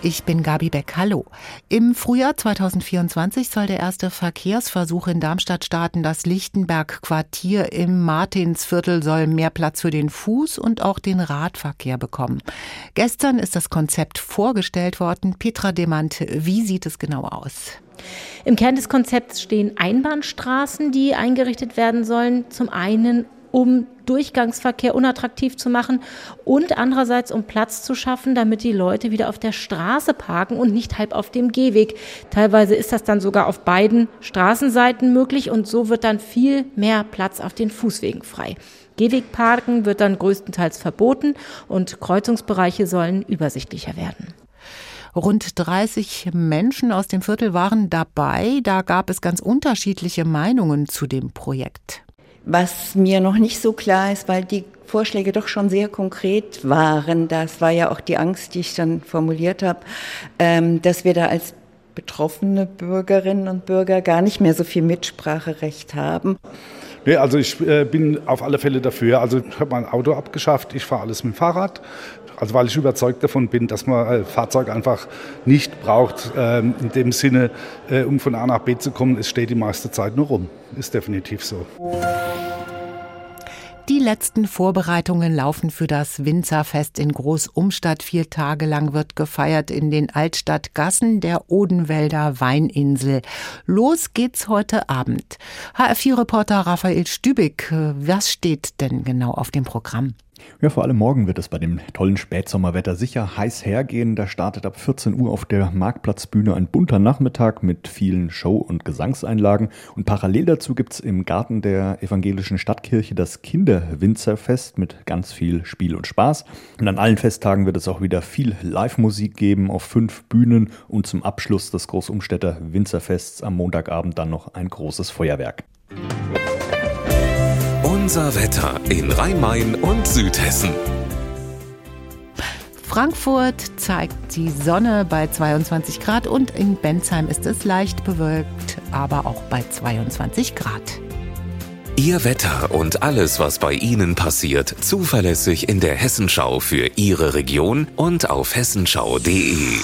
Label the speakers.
Speaker 1: Ich bin Gabi Beck. Hallo. Im Frühjahr 2024 soll der erste Verkehrsversuch in Darmstadt starten. Das Lichtenberg-Quartier im Martinsviertel soll mehr Platz für den Fuß- und auch den Radverkehr bekommen. Gestern ist das Konzept vorgestellt worden. Petra Demant, wie sieht es genau aus?
Speaker 2: Im Kern des Konzepts stehen Einbahnstraßen, die eingerichtet werden sollen. Zum einen um Durchgangsverkehr unattraktiv zu machen und andererseits um Platz zu schaffen, damit die Leute wieder auf der Straße parken und nicht halb auf dem Gehweg. Teilweise ist das dann sogar auf beiden Straßenseiten möglich und so wird dann viel mehr Platz auf den Fußwegen frei. Gehwegparken wird dann größtenteils verboten und Kreuzungsbereiche sollen übersichtlicher werden.
Speaker 1: Rund 30 Menschen aus dem Viertel waren dabei. Da gab es ganz unterschiedliche Meinungen zu dem Projekt.
Speaker 3: Was mir noch nicht so klar ist, weil die Vorschläge doch schon sehr konkret waren, das war ja auch die Angst, die ich dann formuliert habe, ähm, dass wir da als betroffene Bürgerinnen und Bürger gar nicht mehr so viel Mitspracherecht haben.
Speaker 4: Nee, also ich äh, bin auf alle Fälle dafür. Also ich habe mein Auto abgeschafft, ich fahre alles mit dem Fahrrad. Also weil ich überzeugt davon bin, dass man ein Fahrzeug einfach nicht braucht, ähm, in dem Sinne, äh, um von A nach B zu kommen. Es steht die meiste Zeit nur rum. Ist definitiv so.
Speaker 1: Die letzten Vorbereitungen laufen für das Winzerfest in Großumstadt. Vier Tage lang wird gefeiert in den Altstadtgassen der Odenwälder Weininsel. Los geht's heute Abend. HR4-Reporter Raphael Stübig, was steht denn genau auf dem Programm?
Speaker 5: Ja, vor allem morgen wird es bei dem tollen Spätsommerwetter sicher heiß hergehen. Da startet ab 14 Uhr auf der Marktplatzbühne ein bunter Nachmittag mit vielen Show- und Gesangseinlagen. Und parallel dazu gibt es im Garten der evangelischen Stadtkirche das Kinderwinzerfest mit ganz viel Spiel und Spaß. Und an allen Festtagen wird es auch wieder viel Live-Musik geben auf fünf Bühnen und zum Abschluss des Großumstädter Winzerfests am Montagabend dann noch ein großes Feuerwerk.
Speaker 6: Unser Wetter in Rhein-Main und Südhessen.
Speaker 1: Frankfurt zeigt die Sonne bei 22 Grad und in Bensheim ist es leicht bewölkt, aber auch bei 22 Grad.
Speaker 6: Ihr Wetter und alles, was bei Ihnen passiert, zuverlässig in der Hessenschau für Ihre Region und auf hessenschau.de.